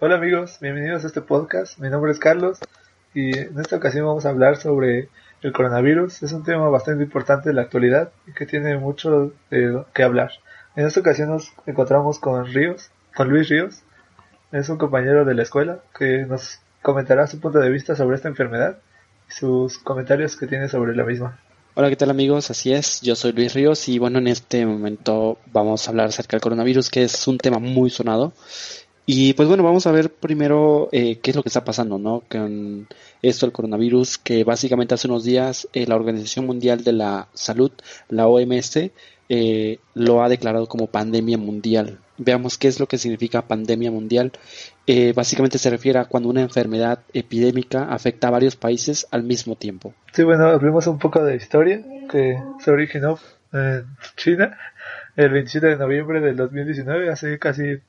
hola amigos, bienvenidos a este podcast. Mi nombre es Carlos y en esta ocasión vamos a hablar sobre el coronavirus. Es un tema bastante importante en la actualidad y que tiene mucho de que hablar. En esta ocasión nos encontramos con Ríos, con Luis Ríos. Es un compañero de la escuela que nos comentará su punto de vista sobre esta enfermedad y sus comentarios que tiene sobre la misma. Hola, ¿qué tal amigos? Así es, yo soy Luis Ríos y bueno, en este momento vamos a hablar acerca del coronavirus, que es un tema muy sonado. Y pues bueno, vamos a ver primero eh, qué es lo que está pasando, ¿no? Con esto del coronavirus, que básicamente hace unos días eh, la Organización Mundial de la Salud, la OMS, eh, lo ha declarado como pandemia mundial. Veamos qué es lo que significa pandemia mundial. Eh, básicamente se refiere a cuando una enfermedad epidémica afecta a varios países al mismo tiempo. Sí, bueno, hablemos un poco de historia, que se originó en China el 27 de noviembre del 2019, hace casi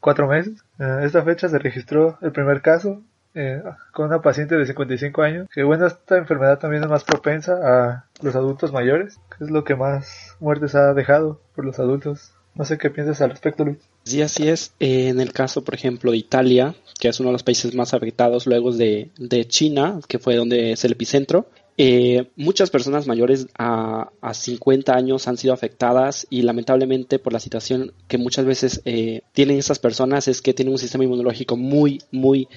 cuatro meses. En esta fecha se registró el primer caso eh, con una paciente de 55 años, que bueno, esta enfermedad también es más propensa a los adultos mayores, que es lo que más muertes ha dejado por los adultos. No sé qué piensas al respecto, Luis. Sí, así es. En el caso, por ejemplo, de Italia, que es uno de los países más afectados luego de, de China, que fue donde es el epicentro, eh, muchas personas mayores a, a, 50 años han sido afectadas y lamentablemente por la situación que muchas veces eh, tienen estas personas es que tienen un sistema inmunológico muy, muy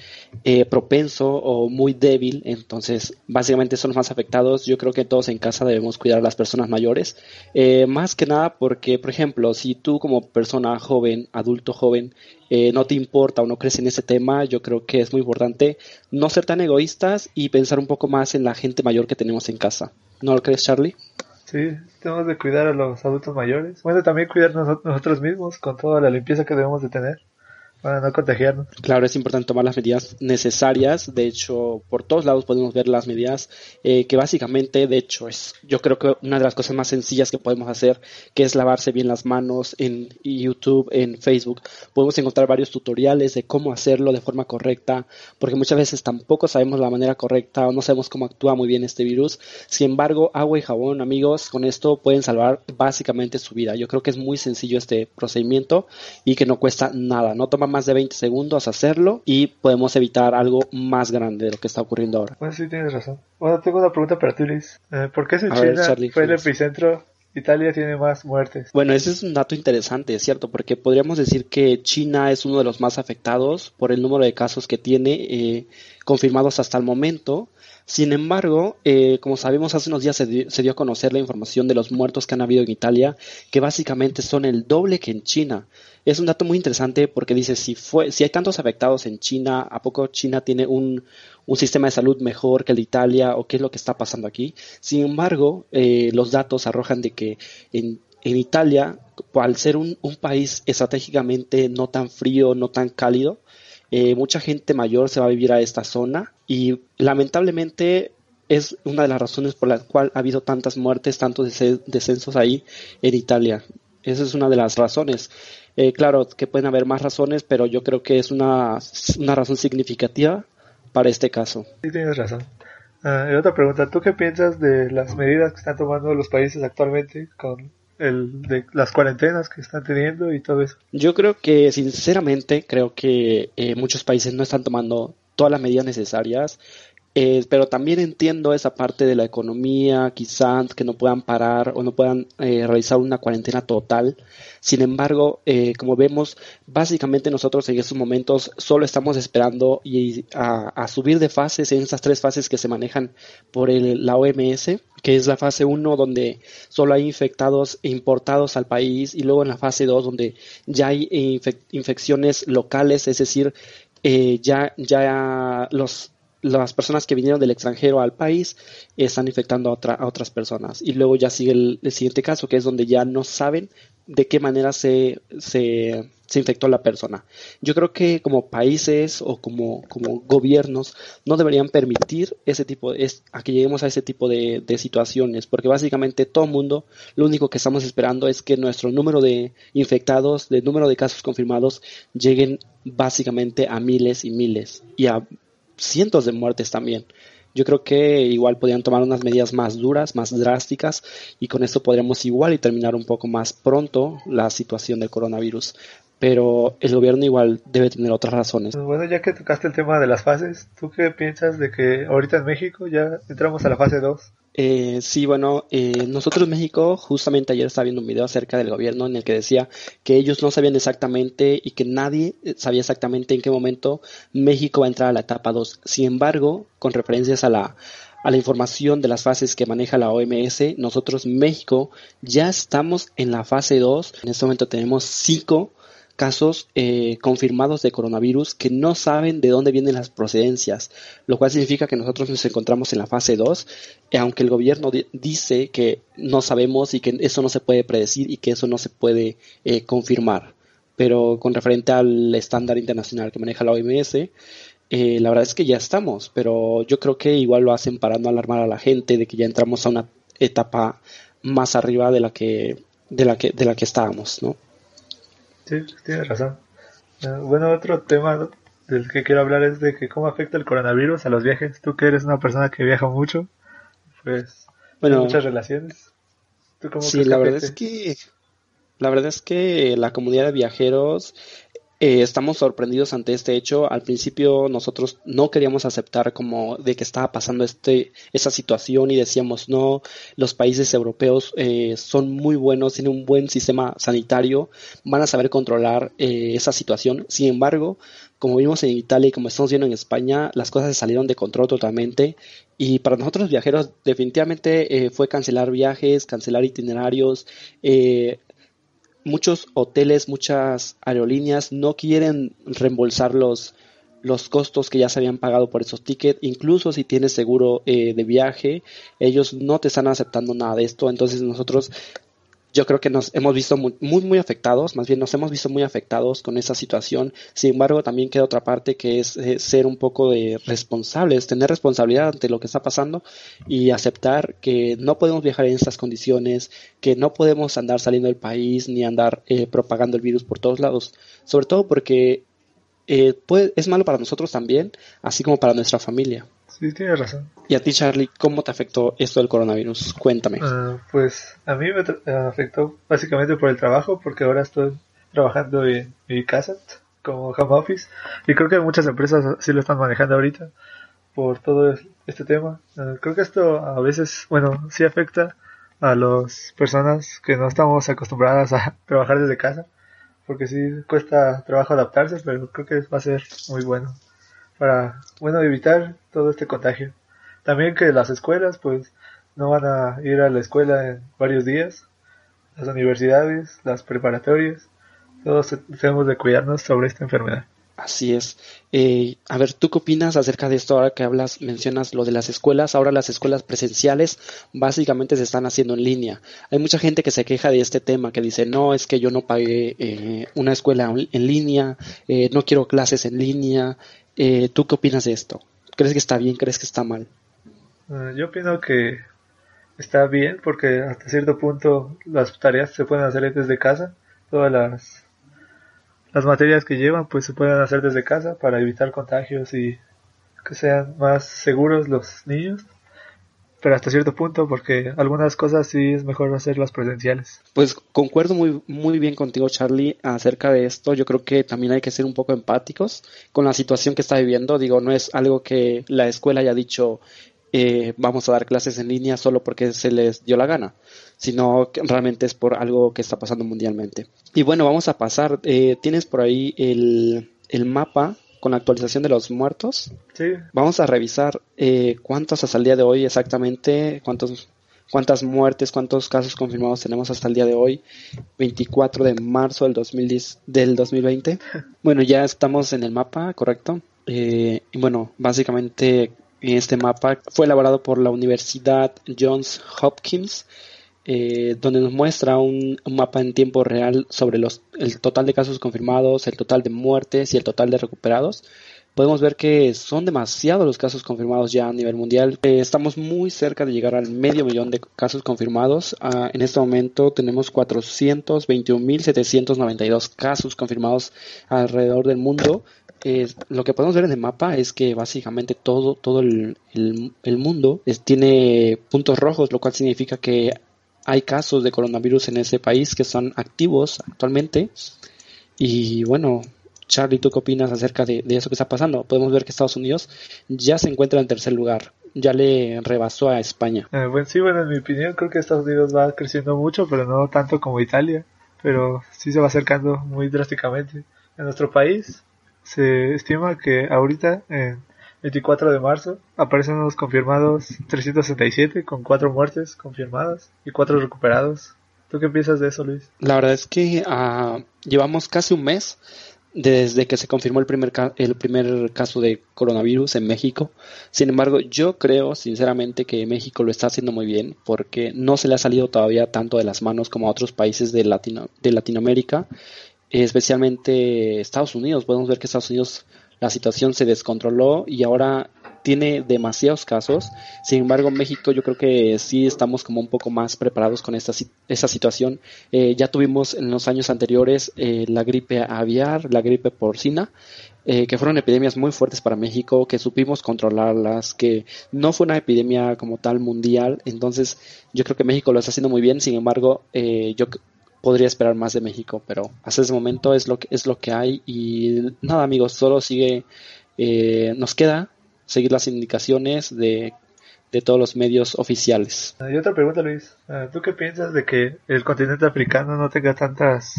eh, propenso o muy débil. Entonces, básicamente son los más afectados. Yo creo que todos en casa debemos cuidar a las personas mayores. Eh, más que nada porque, por ejemplo, si tú como persona joven, adulto joven, eh, no te importa o no crees en ese tema, yo creo que es muy importante no ser tan egoístas y pensar un poco más en la gente mayor que tenemos en casa. ¿No lo crees, Charlie? Sí, tenemos de cuidar a los adultos mayores. Bueno, también cuidar nosotros mismos con toda la limpieza que debemos de tener para no contagiarnos. Claro, es importante tomar las medidas necesarias. De hecho, por todos lados podemos ver las medidas eh, que básicamente, de hecho, es yo creo que una de las cosas más sencillas que podemos hacer, que es lavarse bien las manos en YouTube, en Facebook. Podemos encontrar varios tutoriales de cómo hacerlo de forma correcta, porque muchas veces tampoco sabemos la manera correcta o no sabemos cómo actúa muy bien este virus. Sin embargo, agua y jabón, amigos, con esto pueden salvar básicamente su vida. Yo creo que es muy sencillo este procedimiento y que no cuesta nada. No toma más de 20 segundos hacerlo y podemos evitar algo más grande de lo que está ocurriendo ahora. Bueno, sí, tienes razón. Bueno, tengo una pregunta para ti, Luis. Eh, ¿Por qué si China fue el epicentro Italia tiene más muertes. Bueno, ese es un dato interesante, ¿cierto? Porque podríamos decir que China es uno de los más afectados por el número de casos que tiene eh, confirmados hasta el momento. Sin embargo, eh, como sabemos, hace unos días se dio, se dio, a conocer la información de los muertos que han habido en Italia, que básicamente son el doble que en China. Es un dato muy interesante porque dice, si, fue, si hay tantos afectados en China, ¿a poco China tiene un, sistema de salud mejor que el de Italia o qué es lo que está pasando aquí? Sin embargo, eh, los datos arrojan de que en, Italia, al ser un, país estratégicamente no tan frío, no tan cálido, eh, mucha gente mayor se va a vivir a esta zona y lamentablemente es una de las razones por la cual ha habido tantas muertes, tantos descensos ahí en Italia. Esa es una de las razones. Eh, claro que pueden haber más razones, pero yo creo que es una, una razón significativa para este caso. Sí, tienes razón. Y otra pregunta, ¿tú qué piensas de las medidas que están tomando los países actualmente con el de las cuarentenas que están teniendo y todo eso? Yo creo que, sinceramente, creo que eh, muchos países no están tomando todas las medidas necesarias. Eh, pero también entiendo esa parte de la economía, quizás que no puedan parar o no puedan eh, realizar una cuarentena total. Sin embargo, eh, como vemos, básicamente nosotros en estos momentos solo estamos esperando y a, subir de fases en esas tres fases que se manejan por el, la OMS, que es la fase 1 donde solo hay infectados importados al país y luego en la fase 2 donde ya hay infec infecciones locales, es decir, eh, ya, ya los las personas que vinieron del extranjero al país están infectando a, otra, a otras personas. Y luego ya sigue el, siguiente caso, que es donde ya no saben de qué manera se, se, se, infectó la persona. Yo creo que como países o como, como gobiernos no deberían permitir ese tipo es, a que lleguemos a ese tipo de, de situaciones, porque básicamente todo el mundo lo único que estamos esperando es que nuestro número de infectados, de número de casos confirmados, lleguen básicamente a miles y miles y a cientos de muertes también. Yo creo que igual podrían tomar unas medidas más duras, más drásticas, y con esto podríamos igual y terminar un poco más pronto la situación del coronavirus. pero el gobierno igual debe tener otras razones. Bueno, ya que tocaste el tema de las fases, ¿tú qué piensas de que ahorita en México ya entramos a la fase 2? Eh, sí, bueno, eh, nosotros en México, justamente ayer estaba viendo un video acerca del gobierno en el que decía que ellos no sabían exactamente y que nadie sabía exactamente en qué momento México va a entrar a la etapa 2. Sin embargo, con referencias a la, a la información de las fases que maneja la OMS, nosotros México ya estamos en la fase 2. En este momento tenemos cinco casos eh, confirmados de coronavirus que no saben de dónde vienen las procedencias, lo cual significa que nosotros nos encontramos en la fase 2, eh, aunque el gobierno dice que no sabemos y que eso no se puede predecir y que eso no se puede eh, confirmar. Pero con referente al estándar internacional que maneja la OMS, la verdad es que ya estamos, pero yo creo que igual lo hacen para no alarmar a la gente de que ya entramos a una etapa más arriba de la que de la que de la que estábamos, ¿no? Sí, tienes razón. Ah, bueno, otro tema del que quiero hablar es de que cómo afecta el coronavirus a los viajes. Tú que eres una persona que viaja mucho, pues bueno, muchas relaciones. ¿Tú cómo sí, la verdad es que la verdad es que la comunidad de viajeros eh, estamos sorprendidos ante este hecho. Al principio nosotros no queríamos aceptar como de que estaba pasando este, esa situación y decíamos no, los países europeos eh, son muy buenos, tienen un buen sistema sanitario, van a saber controlar eh, esa situación. Sin embargo, como vimos en Italia y como estamos viendo en España, las cosas se salieron de control totalmente y para nosotros viajeros definitivamente fue cancelar viajes, cancelar itinerarios, muchos hoteles, muchas aerolíneas no quieren reembolsar los, los costos que ya se habían pagado por esos tickets, incluso si tienes seguro eh, de viaje, ellos no te están aceptando nada de esto, entonces nosotros yo creo que nos hemos visto muy, muy, afectados, más bien nos hemos visto muy afectados con esa situación. Sin embargo, también queda otra parte que es ser un poco de responsables, tener responsabilidad ante lo que está pasando y aceptar que no podemos viajar en estas condiciones, que no podemos andar saliendo del país ni andar eh, propagando el virus por todos lados. Sobre todo porque eh, es malo para nosotros también, así como para nuestra familia. Sí, tienes razón. Y a ti, Charlie, ¿cómo te afectó esto del coronavirus? Cuéntame. Ah, pues a mí me afectó básicamente por el trabajo, porque ahora estoy trabajando en mi casa como home office y creo que muchas empresas sí lo están manejando ahorita por todo este tema. Ah, creo que esto a veces, bueno, sí afecta a las personas que no estamos acostumbradas a trabajar desde casa, porque sí cuesta trabajo adaptarse, pero creo que va a ser muy bueno para, bueno, evitar todo este contagio. También que las escuelas, pues, no van a ir a la escuela en varios días. Las universidades, las preparatorias, todos tenemos de cuidarnos sobre esta enfermedad. Así es. Eh, a ver, ¿tú qué opinas acerca de esto ahora que hablas, mencionas lo de las escuelas? Ahora las escuelas presenciales básicamente se están haciendo en línea. Hay mucha gente que se queja de este tema, que dice, no, es que yo no pagué eh, una escuela en línea, eh, no quiero clases en línea, eh, ¿Tú qué opinas de esto? ¿Crees que está bien? ¿Crees que está mal? Ah, yo opino que está bien porque hasta cierto punto las tareas se pueden hacer desde casa. Todas las, las materias que llevan pues se pueden hacer desde casa para evitar contagios y que sean más seguros los niños pero hasta cierto punto, porque algunas cosas sí es mejor hacerlas presenciales. Pues concuerdo muy, muy bien contigo, Charlie, acerca de esto. Yo creo que también hay que ser un poco empáticos con la situación que está viviendo. Digo, no es algo que la escuela haya dicho, eh, vamos a dar clases en línea solo porque se les dio la gana, sino que realmente es por algo que está pasando mundialmente. Y bueno, vamos a pasar. Eh, Tienes por ahí el, el mapa con la actualización de los muertos. Sí. Vamos a revisar eh, cuántos hasta el día de hoy exactamente, cuántos, cuántas muertes, cuántos casos confirmados tenemos hasta el día de hoy, 24 de marzo del, 2010, del 2020. bueno, ya estamos en el mapa, ¿correcto? Eh, y bueno, básicamente este mapa fue elaborado por la Universidad Johns Hopkins eh, donde nos muestra un, mapa en tiempo real sobre el total de casos confirmados, el total de muertes y el total de recuperados. Podemos ver que son demasiados los casos confirmados ya a nivel mundial. Eh, estamos muy cerca de llegar al medio millón de casos confirmados. Ah, en este momento tenemos 421.792 casos confirmados alrededor del mundo. lo que podemos ver en el mapa es que básicamente todo, todo el, mundo tiene puntos rojos, lo cual significa que hay casos de coronavirus en ese país que son activos actualmente. Y bueno, Charlie, ¿tú qué opinas acerca de, eso que está pasando? Podemos ver que Estados Unidos ya se encuentra en tercer lugar, ya le rebasó a España. Eh, bueno, sí, bueno, en mi opinión creo que Estados Unidos va creciendo mucho, pero no tanto como Italia, pero sí se va acercando muy drásticamente. En nuestro país se estima que ahorita, en 24 de marzo, aparecen los confirmados 367 con 4 muertes confirmadas y 4 recuperados. ¿Tú qué piensas de eso, Luis? La verdad es que uh, llevamos casi un mes desde que se confirmó el primer, el primer caso de coronavirus en México. Sin embargo, yo creo sinceramente que México lo está haciendo muy bien porque no se le ha salido todavía tanto de las manos como a otros países de, Latino, de Latinoamérica, especialmente Estados Unidos. Podemos ver que Estados Unidos la situación se descontroló y ahora tiene demasiados casos. Sin embargo, México yo creo que sí estamos como un poco más preparados con esta, esta situación. Eh, ya tuvimos en los años anteriores eh, la gripe aviar, la gripe porcina, eh, que fueron epidemias muy fuertes para México, que supimos controlarlas, que no fue una epidemia como tal mundial. Entonces, yo creo que México lo está haciendo muy bien. Sin embargo, yo podría esperar más de México, pero hasta ese momento es lo que, es lo que hay. Y nada, amigos, solo sigue. nos queda seguir las indicaciones de, todos los medios oficiales. Y otra pregunta, Luis. Ah, ¿Tú qué piensas de que el continente africano no tenga tantas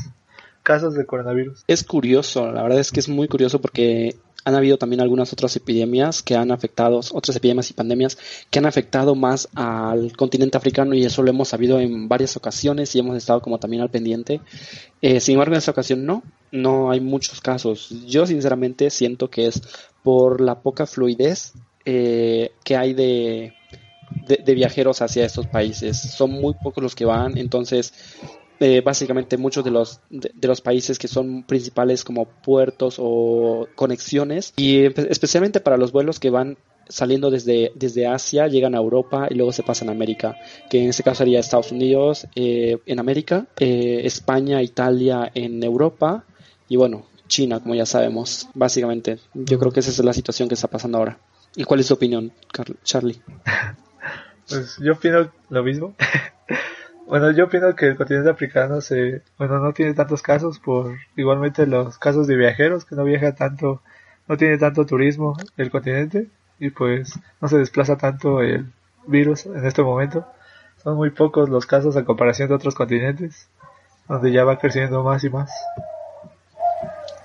casos de coronavirus? Es curioso, la verdad es que es muy curioso porque han habido también algunas otras epidemias que han afectado, otras epidemias y pandemias que han afectado más al continente africano y eso lo hemos sabido en varias ocasiones y hemos estado como también al pendiente. Eh, sin embargo, en esta ocasión no, no hay muchos casos. Yo sinceramente siento que es por la poca fluidez eh, que hay de, de, viajeros hacia estos países. Son muy pocos los que van, entonces eh, básicamente muchos de los, de, los países que son principales como puertos o conexiones y especialmente para los vuelos que van saliendo desde, desde Asia, llegan a Europa y luego se pasan a América, que en este caso sería Estados Unidos eh, en América, España, Italia en Europa y bueno, China, como ya sabemos, básicamente. Yo creo que esa es la situación que está pasando ahora. ¿Y cuál es tu opinión, Charlie? Pues yo opino lo mismo. bueno, yo opino que el continente africano se, bueno, no tiene tantos casos por igualmente los casos de viajeros que no viaja tanto, no tiene tanto turismo el continente y pues no se desplaza tanto el virus en este momento. Son muy pocos los casos a comparación de otros continentes, donde ya va creciendo más y más.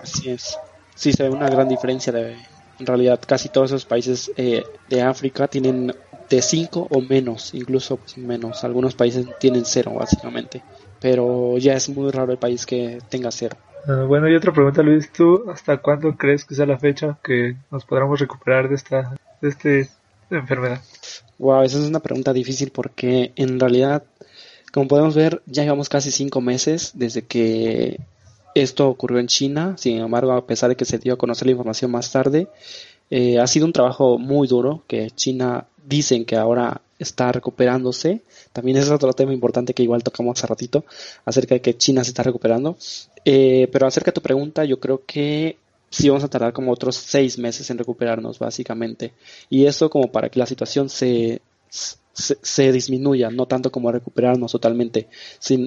Así es. Sí, se ve una gran diferencia. De, en realidad, casi todos esos países eh, de África tienen de 5 o menos, incluso pues, menos. Algunos países tienen cero, básicamente. Pero ya es muy raro el país que tenga cero. Ah, bueno, y otra pregunta, Luis. ¿Tú hasta cuándo crees que sea la fecha que nos podamos recuperar de esta, de este enfermedad? Wow, esa es una pregunta difícil porque en realidad, como podemos ver, ya llevamos casi cinco meses desde que esto ocurrió en China, sin embargo, a pesar de que se dio a conocer la información más tarde, eh, ha sido un trabajo muy duro que China dicen que ahora está recuperándose. También es otro tema importante que igual tocamos hace ratito acerca de que China se está recuperando. Eh, pero acerca de tu pregunta, yo creo que sí vamos a tardar como otros seis meses en recuperarnos, básicamente. Y eso como para que la situación se, se, disminuya, no tanto como recuperarnos totalmente.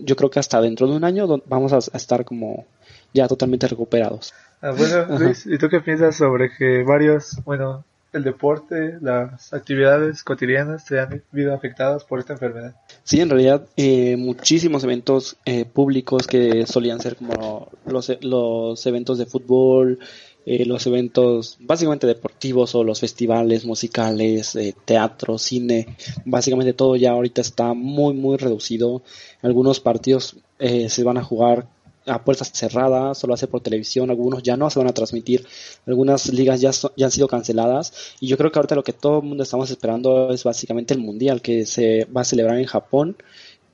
Yo creo que hasta dentro de un año vamos a estar como ya totalmente recuperados. Ah, bueno, Luis, ¿y tú qué piensas sobre que varios, bueno, el deporte, las actividades cotidianas se han visto afectadas por esta enfermedad? Sí, en realidad eh, muchísimos eventos eh, públicos que solían ser como los, los eventos de fútbol, eh, los eventos básicamente deportivos o los festivales musicales, teatro, cine, básicamente todo ya ahorita está muy muy reducido. Algunos partidos se van a jugar a puertas cerradas, solo hace por televisión, algunos ya no se van a transmitir, algunas ligas ya, ya han sido canceladas y yo creo que ahorita lo que todo el mundo estamos esperando es básicamente el mundial que se va a celebrar en Japón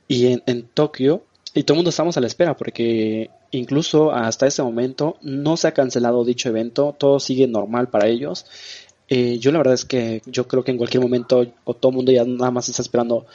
y en, en Tokio y todo el mundo estamos a la espera porque incluso hasta ese momento no se ha cancelado dicho evento, todo sigue normal para ellos eh, yo la verdad es que yo creo que en cualquier momento o todo el mundo ya nada más está esperando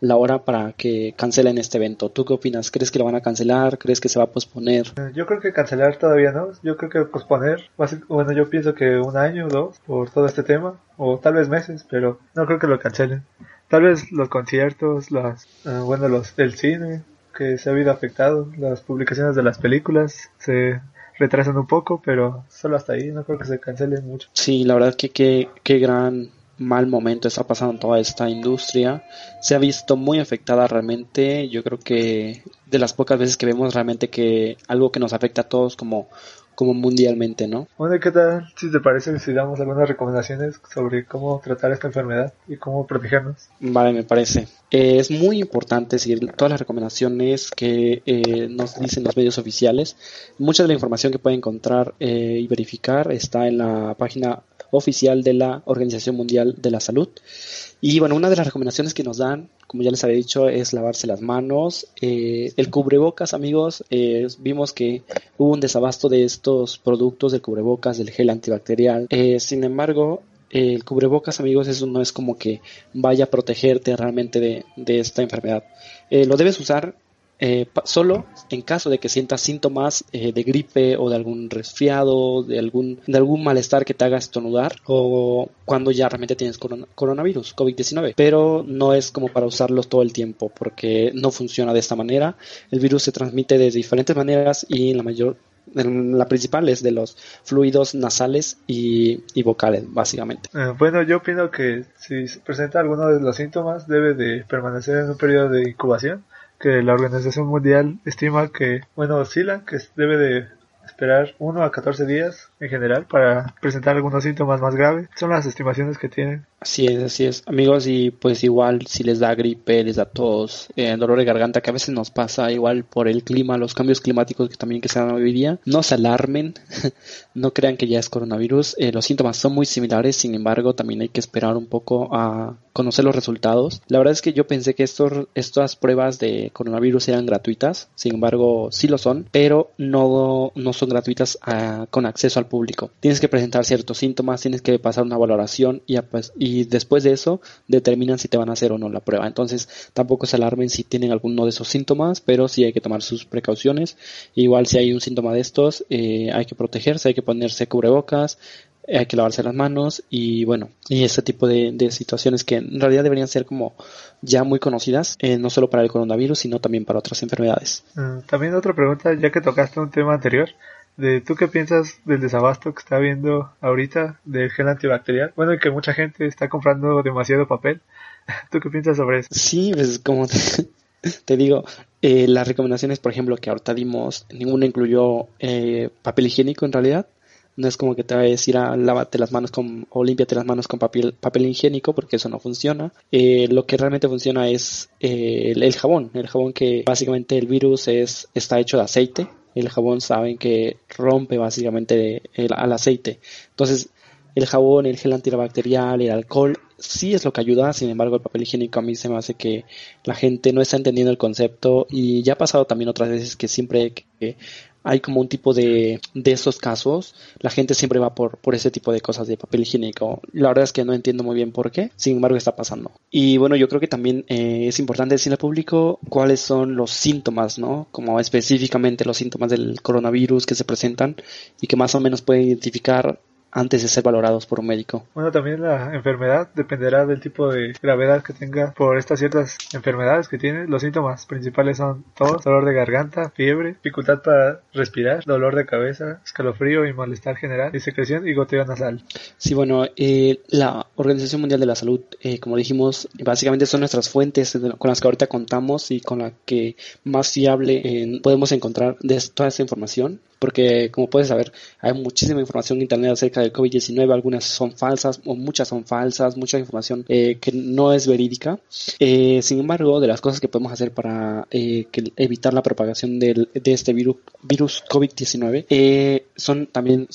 la hora para que cancelen este evento. ¿Tú qué opinas? ¿Crees que lo van a cancelar? ¿Crees que se va a posponer? Eh, yo creo que cancelar todavía no. Yo creo que posponer. Bueno, yo pienso que un año o dos por todo este tema. O tal vez meses, pero no creo que lo cancelen. Tal vez los conciertos, las, eh, bueno, los, el cine que se ha habido afectado, las publicaciones de las películas se retrasan un poco, pero solo hasta ahí, no creo que se cancelen mucho. Sí, la verdad que qué gran mal momento está pasando toda esta industria. Se ha visto muy afectada realmente. Yo creo que de las pocas veces que vemos realmente que algo que nos afecta a todos como como mundialmente, ¿no? Bueno, ¿qué tal si te parece si damos algunas recomendaciones sobre cómo tratar esta enfermedad y cómo protegernos? Vale, me parece. Eh, es muy importante seguir todas las recomendaciones que eh, nos dicen los medios oficiales. Mucha de la información que pueden encontrar eh, y verificar está en la página oficial de la Organización Mundial de la Salud. Y bueno, una de las recomendaciones que nos dan, como ya les había dicho, es lavarse las manos. Eh, el cubrebocas, amigos, eh, vimos que hubo un desabasto de estos productos del cubrebocas, del gel antibacterial. Eh, sin embargo, el cubrebocas, amigos, eso no es como que vaya a protegerte realmente de, de esta enfermedad. lo debes usar eh, solo en caso de que sientas síntomas eh, de gripe o de algún resfriado, de algún, de algún malestar que te haga estornudar o cuando ya realmente tienes coronavirus, COVID-19. Pero no es como para usarlos todo el tiempo porque no funciona de esta manera. El virus se transmite de diferentes maneras y la mayor la principal es de los fluidos nasales y, y vocales, básicamente. Eh, bueno, yo opino que si se presenta alguno de los síntomas, debe de permanecer en un periodo de incubación que la Organización Mundial estima que, bueno, oscila, que debe de esperar 1 a 14 días en general para presentar algunos síntomas más graves. Son las estimaciones que tienen. Así es, así es. Amigos, y pues igual si les da gripe, les da tos, eh, dolor de garganta, que a veces nos pasa igual por el clima, los cambios climáticos que también que se dan hoy día, no se alarmen, no crean que ya es coronavirus. Eh, los síntomas son muy similares, sin embargo, también hay que esperar un poco a conocer los resultados. La verdad es que yo pensé que estos, estas pruebas de coronavirus eran gratuitas, sin embargo, sí lo son, pero no, no son gratuitas ah, con acceso al público. Tienes que presentar ciertos síntomas, tienes que pasar una valoración y, pues, y después de eso determinan si te van a hacer o no la prueba. Entonces tampoco se alarmen si tienen alguno de esos síntomas, pero sí hay que tomar sus precauciones. Igual si hay un síntoma de estos, eh, hay que protegerse, hay que ponerse cubrebocas, hay que lavarse las manos y bueno, y ese tipo de, situaciones que en realidad deberían ser como ya muy conocidas, eh, no solo para el coronavirus, sino también para otras enfermedades. Mm, también otra pregunta, ya que tocaste un tema anterior, de tú qué piensas del desabasto que está habiendo ahorita del gel antibacterial. Bueno, que mucha gente está comprando demasiado papel. ¿Tú qué piensas sobre eso? Sí, pues como te, digo, eh, las recomendaciones, por ejemplo, que ahorita dimos, ninguna incluyó eh, papel higiénico en realidad. No es como que te va a decir ah, lávate las manos con, o límpiate las manos con papel, papel higiénico, porque eso no funciona. Eh, lo que realmente funciona es el, el, jabón. El jabón que básicamente el virus es, está hecho de aceite el jabón saben que rompe básicamente el, al aceite. Entonces, el jabón, el gel antibacterial, el alcohol, sí es lo que ayuda, sin embargo el papel higiénico a mí se me hace que la gente no está entendiendo el concepto y ya ha pasado también otras veces que siempre que hay como un tipo de, de esos casos, la gente siempre va por, por ese tipo de cosas de papel higiénico. La verdad es que no entiendo muy bien por qué, sin embargo está pasando. Y bueno, yo creo que también eh, es importante decirle al público cuáles son los síntomas, ¿no? Como específicamente los síntomas del coronavirus que se presentan y que más o menos pueden identificar antes de ser valorados por un médico. Bueno, también la enfermedad dependerá del tipo de gravedad que tenga por estas ciertas enfermedades que tiene. Los síntomas principales son tos, dolor de garganta, fiebre, dificultad para respirar, dolor de cabeza, escalofrío y malestar general, y secreción y goteo nasal. Sí, bueno, eh, la Organización Mundial de la Salud, eh, como dijimos, básicamente son nuestras fuentes con las que ahorita contamos y con la que más fiable eh, podemos encontrar de toda esta información porque como puedes saber, hay muchísima información en Internet acerca del COVID-19, algunas son falsas o muchas son falsas, mucha información eh, que no es verídica. Eh, sin embargo, de las cosas que podemos hacer para eh, evitar la propagación de este virus, virus COVID-19 son también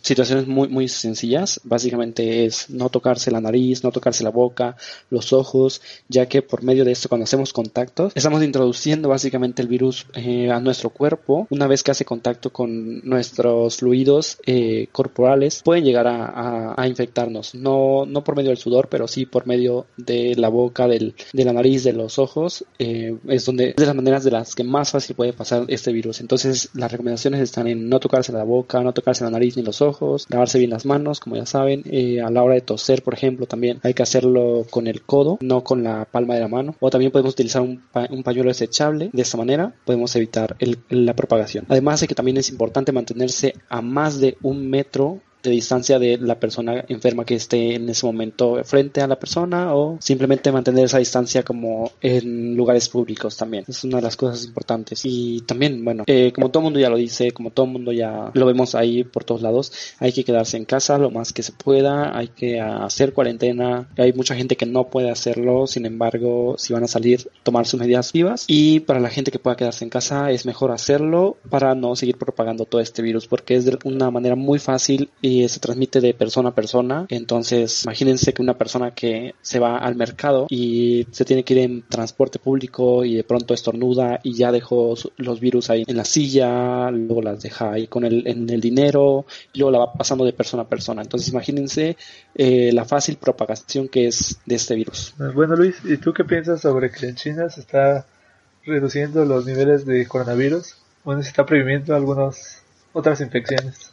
situaciones muy, muy sencillas. Básicamente es no tocarse la nariz, no tocarse la boca, los ojos, ya que por medio de esto, cuando hacemos contactos, estamos introduciendo básicamente el virus a nuestro cuerpo. Una vez que hace contacto con nuestros fluidos eh, corporales pueden llegar a, infectarnos. No, no por medio del sudor, pero sí por medio de la boca, del, de la nariz, de los ojos. Eh, es donde de las maneras de las que más fácil puede pasar este virus. Entonces las recomendaciones están en no tocarse la boca, no tocarse la nariz ni los ojos, lavarse bien las manos, como ya saben. Eh, a la hora de toser, por ejemplo, también hay que hacerlo con el codo, no con la palma de la mano. O también podemos utilizar un, pañuelo desechable. De esta manera podemos evitar la propagación. Además de que también es importante mantenerse a más de un metro de distancia de la persona enferma que esté en ese momento frente a la persona o simplemente mantener esa distancia como en lugares públicos también. Es una de las cosas importantes. Y también, bueno, eh, como todo mundo ya lo dice, como todo mundo ya lo vemos ahí por todos lados, hay que quedarse en casa lo más que se pueda, hay que hacer cuarentena. Hay mucha gente que no puede hacerlo, sin embargo, si van a salir, tomar sus medidas vivas. Y para la gente que pueda quedarse en casa, es mejor hacerlo para no seguir propagando todo este virus, porque es de una manera muy fácil y se transmite de persona a persona. Entonces, imagínense que una persona que se va al mercado y se tiene que ir en transporte público y de pronto estornuda y ya dejó los virus ahí en la silla, luego las deja ahí con el, en el dinero y luego la va pasando de persona a persona. Entonces, imagínense eh, la fácil propagación que es de este virus. Bueno, Luis, ¿y tú qué piensas sobre que en China se está reduciendo los niveles de coronavirus? Bueno, se está previniendo algunas otras infecciones.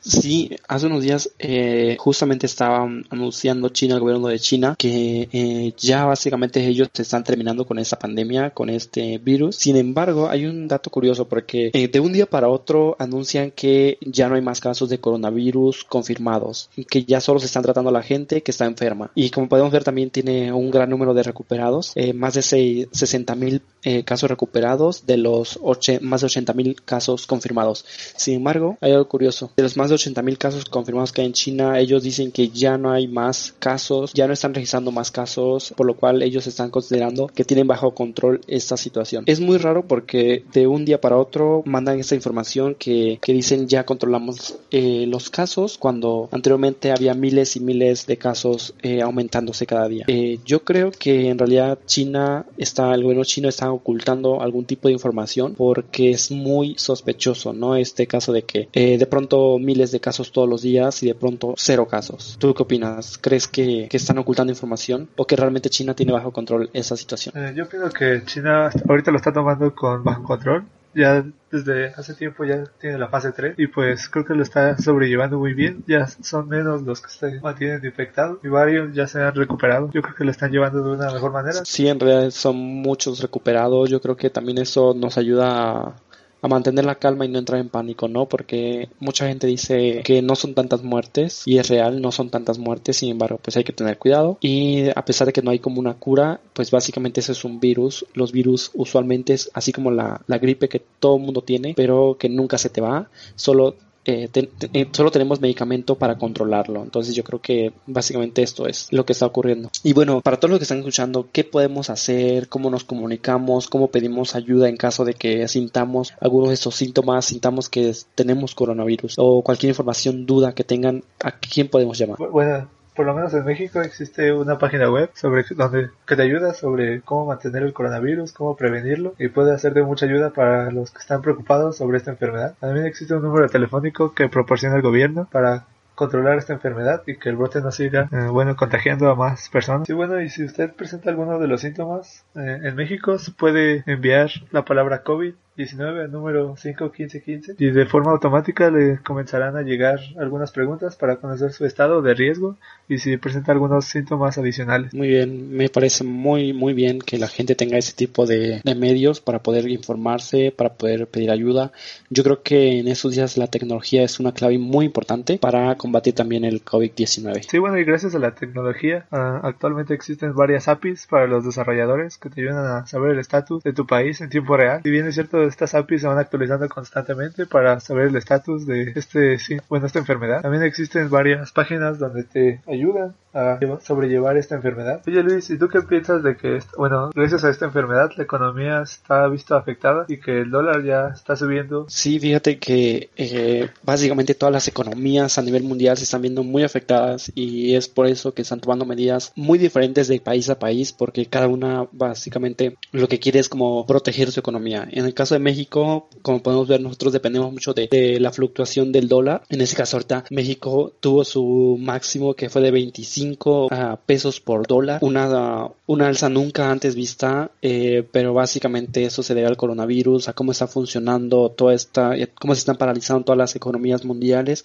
Sí, hace unos días eh, justamente estaba anunciando China, el gobierno de China, que eh, ya básicamente ellos están terminando con esta pandemia, con este virus. Sin embargo, hay un dato curioso porque eh, de un día para otro anuncian que ya no hay más casos de coronavirus confirmados, que ya solo se están tratando a la gente que está enferma. Y como podemos ver también tiene un gran número de recuperados, más de 60 mil casos recuperados de los más de 80 mil casos confirmados. Sin embargo, hay algo curioso. De los más de 80 mil casos confirmados que hay en China, ellos dicen que ya no hay más casos, ya no están registrando más casos, por lo cual ellos están considerando que tienen bajo control esta situación. Es muy raro porque de un día para otro mandan esta información que, que dicen ya controlamos eh, los casos cuando anteriormente había miles y miles de casos eh, aumentándose cada día. Eh, yo creo que en realidad China está, el gobierno chino está ocultando algún tipo de información porque es muy sospechoso, ¿no? Este caso de que de pronto miles de casos todos los días y de pronto cero casos. ¿Tú qué opinas? ¿Crees que, están ocultando información o que realmente China tiene bajo control esa situación? Eh, yo creo que China ahorita lo está tomando con bajo control. Ya desde hace tiempo ya tiene la fase 3 y pues creo que lo está sobrellevando muy bien. Ya son menos los que se mantienen infectados y varios ya se han recuperado. Yo creo que lo están llevando de una mejor manera. Sí, en realidad son muchos recuperados. Yo creo que también eso nos ayuda a a mantener la calma y no entrar en pánico, ¿no? Porque mucha gente dice que no son tantas muertes y es real, no son tantas muertes, sin embargo, pues hay que tener cuidado y a pesar de que no hay como una cura, pues básicamente ese es un virus. Los virus usualmente es así como la, la gripe que todo el mundo tiene, pero que nunca se te va, solo eh, eh, solo tenemos medicamento para controlarlo. Entonces yo creo que básicamente esto es lo que está ocurriendo. Y bueno, para todos los que están escuchando, ¿qué podemos hacer? ¿Cómo nos comunicamos? ¿Cómo pedimos ayuda en caso de que sintamos algunos de estos síntomas? Sintamos que tenemos coronavirus o cualquier información, duda que tengan, ¿a quién podemos llamar? Bueno, por lo menos en México existe una página web sobre donde que te ayuda sobre cómo mantener el coronavirus, cómo prevenirlo y puede ser de mucha ayuda para los que están preocupados sobre esta enfermedad. También existe un número telefónico que proporciona el gobierno para controlar esta enfermedad y que el brote no siga, eh, bueno, contagiando a más personas. Y bueno, y si usted presenta alguno de los síntomas, eh, en México se puede enviar la palabra COVID 19 al número 51515 y de forma automática le comenzarán a llegar algunas preguntas para conocer su estado de riesgo y si presenta algunos síntomas adicionales. Muy bien, me parece muy muy bien que la gente tenga ese tipo de, de medios para poder informarse, para poder pedir ayuda. Yo creo que en esos días la tecnología es una clave muy importante para combatir también el COVID-19. Sí, bueno, y gracias a la tecnología uh, actualmente existen varias APIs para los desarrolladores que te ayudan a saber el estatus de tu país en tiempo real. Si bien es cierto estas APIs se van actualizando constantemente para saber el estatus de este, bueno, esta enfermedad. También existen varias páginas donde te ayudan a sobrellevar esta enfermedad. Oye Luis, ¿y tú qué piensas de que, bueno, gracias a esta enfermedad la economía está visto afectada y que el dólar ya está subiendo? Sí, fíjate que eh, básicamente todas las economías a nivel mundial se están viendo muy afectadas y es por eso que están tomando medidas muy diferentes de país a país porque cada una básicamente lo que quiere es como proteger su economía. En el caso de México, como podemos ver, nosotros dependemos mucho de, de la fluctuación del dólar. En ese caso ahorita México tuvo su máximo que fue de 25 5 ah, pesos por dólar, una, una alza nunca antes vista, eh, pero básicamente eso se debe al coronavirus, a cómo está funcionando toda esta, eh, cómo se están paralizando todas las economías mundiales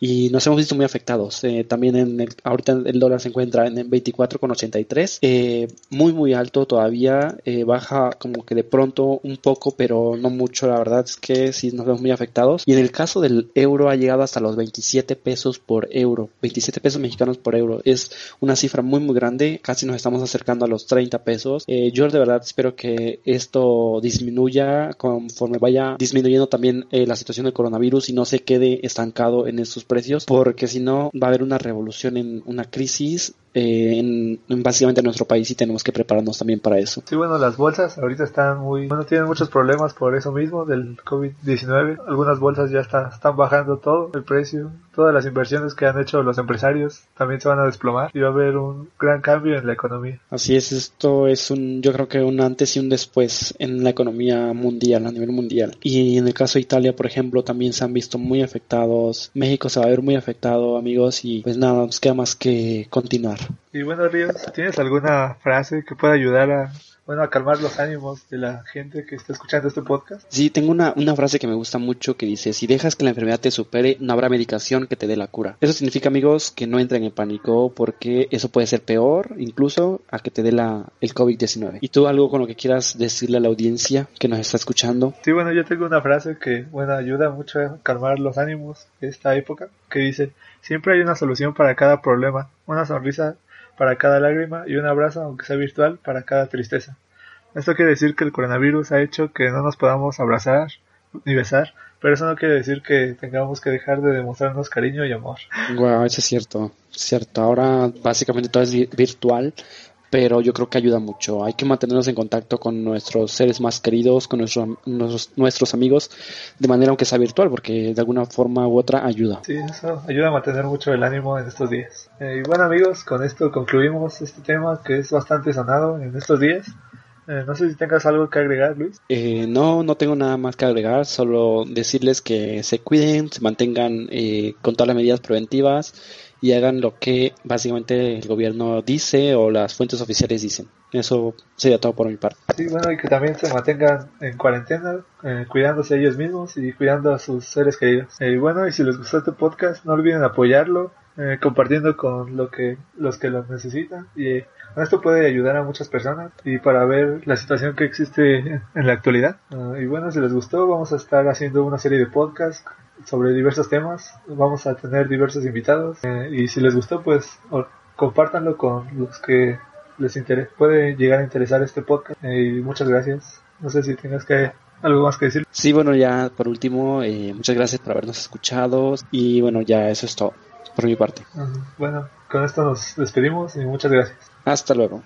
y nos hemos visto muy afectados. Eh, también en el, ahorita el dólar se encuentra en 24,83, eh, muy muy alto todavía, baja como que de pronto un poco, pero no mucho, la verdad es que sí nos vemos muy afectados. Y en el caso del euro ha llegado hasta los 27 pesos por euro, 27 pesos mexicanos por euro, es una cifra muy muy grande, casi nos estamos acercando a los 30 pesos. Eh, yo de verdad espero que esto disminuya conforme vaya disminuyendo también eh, la situación del coronavirus y no se quede estancado en estos precios, porque si no va a haber una revolución en una crisis eh, en, en, básicamente nuestro país y tenemos que prepararnos también para eso. Sí, bueno, las bolsas ahorita están muy, bueno, tienen muchos problemas por eso mismo del COVID-19. Algunas bolsas ya está, están bajando todo el precio, todas las inversiones que han hecho los empresarios también se van a desplomar y va a haber un gran cambio en la economía. Así es, esto es un, yo creo que un antes y un después en la economía mundial, a nivel mundial. Y en el caso de Italia, por ejemplo, también se han visto muy afectados. México se va a ver muy afectado, amigos, y pues nada, nos queda más que continuar. Y bueno, Ríos, ¿tienes alguna frase que pueda ayudar a, bueno, a calmar los ánimos de la gente que está escuchando este podcast? Sí, tengo una, una frase que me gusta mucho que dice, si dejas que la enfermedad te supere, no habrá medicación que te dé la cura. Eso significa, amigos, que no entren en pánico porque eso puede ser peor incluso a que te dé la, el COVID-19. ¿Y tú algo con lo que quieras decirle a la audiencia que nos está escuchando? Sí, bueno, yo tengo una frase que, bueno, ayuda mucho a calmar los ánimos de esta época, que dice, siempre hay una solución para cada problema, una sonrisa para cada lágrima y un abrazo, aunque sea virtual, para cada tristeza. Esto quiere decir que el coronavirus ha hecho que no nos podamos abrazar ni besar, pero eso no quiere decir que tengamos que dejar de demostrarnos cariño y amor. Wow, eso es cierto, cierto. Ahora básicamente todo es virtual, pero yo creo que ayuda mucho. Hay que mantenernos en contacto con nuestros seres más queridos, con nuestros, nuestros, nuestros amigos, de manera aunque sea virtual, porque de alguna forma u otra ayuda. Sí, eso ayuda a mantener mucho el ánimo en estos días. Eh, y bueno amigos, con esto concluimos este tema que es bastante sonado en estos días. Eh, no sé si tengas algo que agregar, Luis. Eh, no, no tengo nada más que agregar, solo decirles que se cuiden, se mantengan eh, con todas las medidas preventivas y hagan lo que básicamente el gobierno dice o las fuentes oficiales dicen. Eso sería todo por mi parte. Sí, bueno, y que también se mantengan en cuarentena, eh, cuidándose ellos mismos y cuidando a sus seres queridos. Y bueno, y si les gustó este podcast, no olviden apoyarlo, eh, compartiendo con lo que los que lo necesitan y esto puede ayudar a muchas personas y para ver la situación que existe en la actualidad. Uh, y bueno, si les gustó, vamos a estar haciendo una serie de podcasts sobre diversos temas. Vamos a tener diversos invitados. Eh, y si les gustó, pues compártanlo con los que les interese. Puede llegar a interesar este podcast. Eh, y muchas gracias. No sé si tienes que algo más que decir. Sí, bueno, ya por último, eh, muchas gracias por habernos escuchado. Y bueno, ya eso es todo por mi parte. Uh, bueno, con esto nos despedimos y muchas gracias. Hasta luego.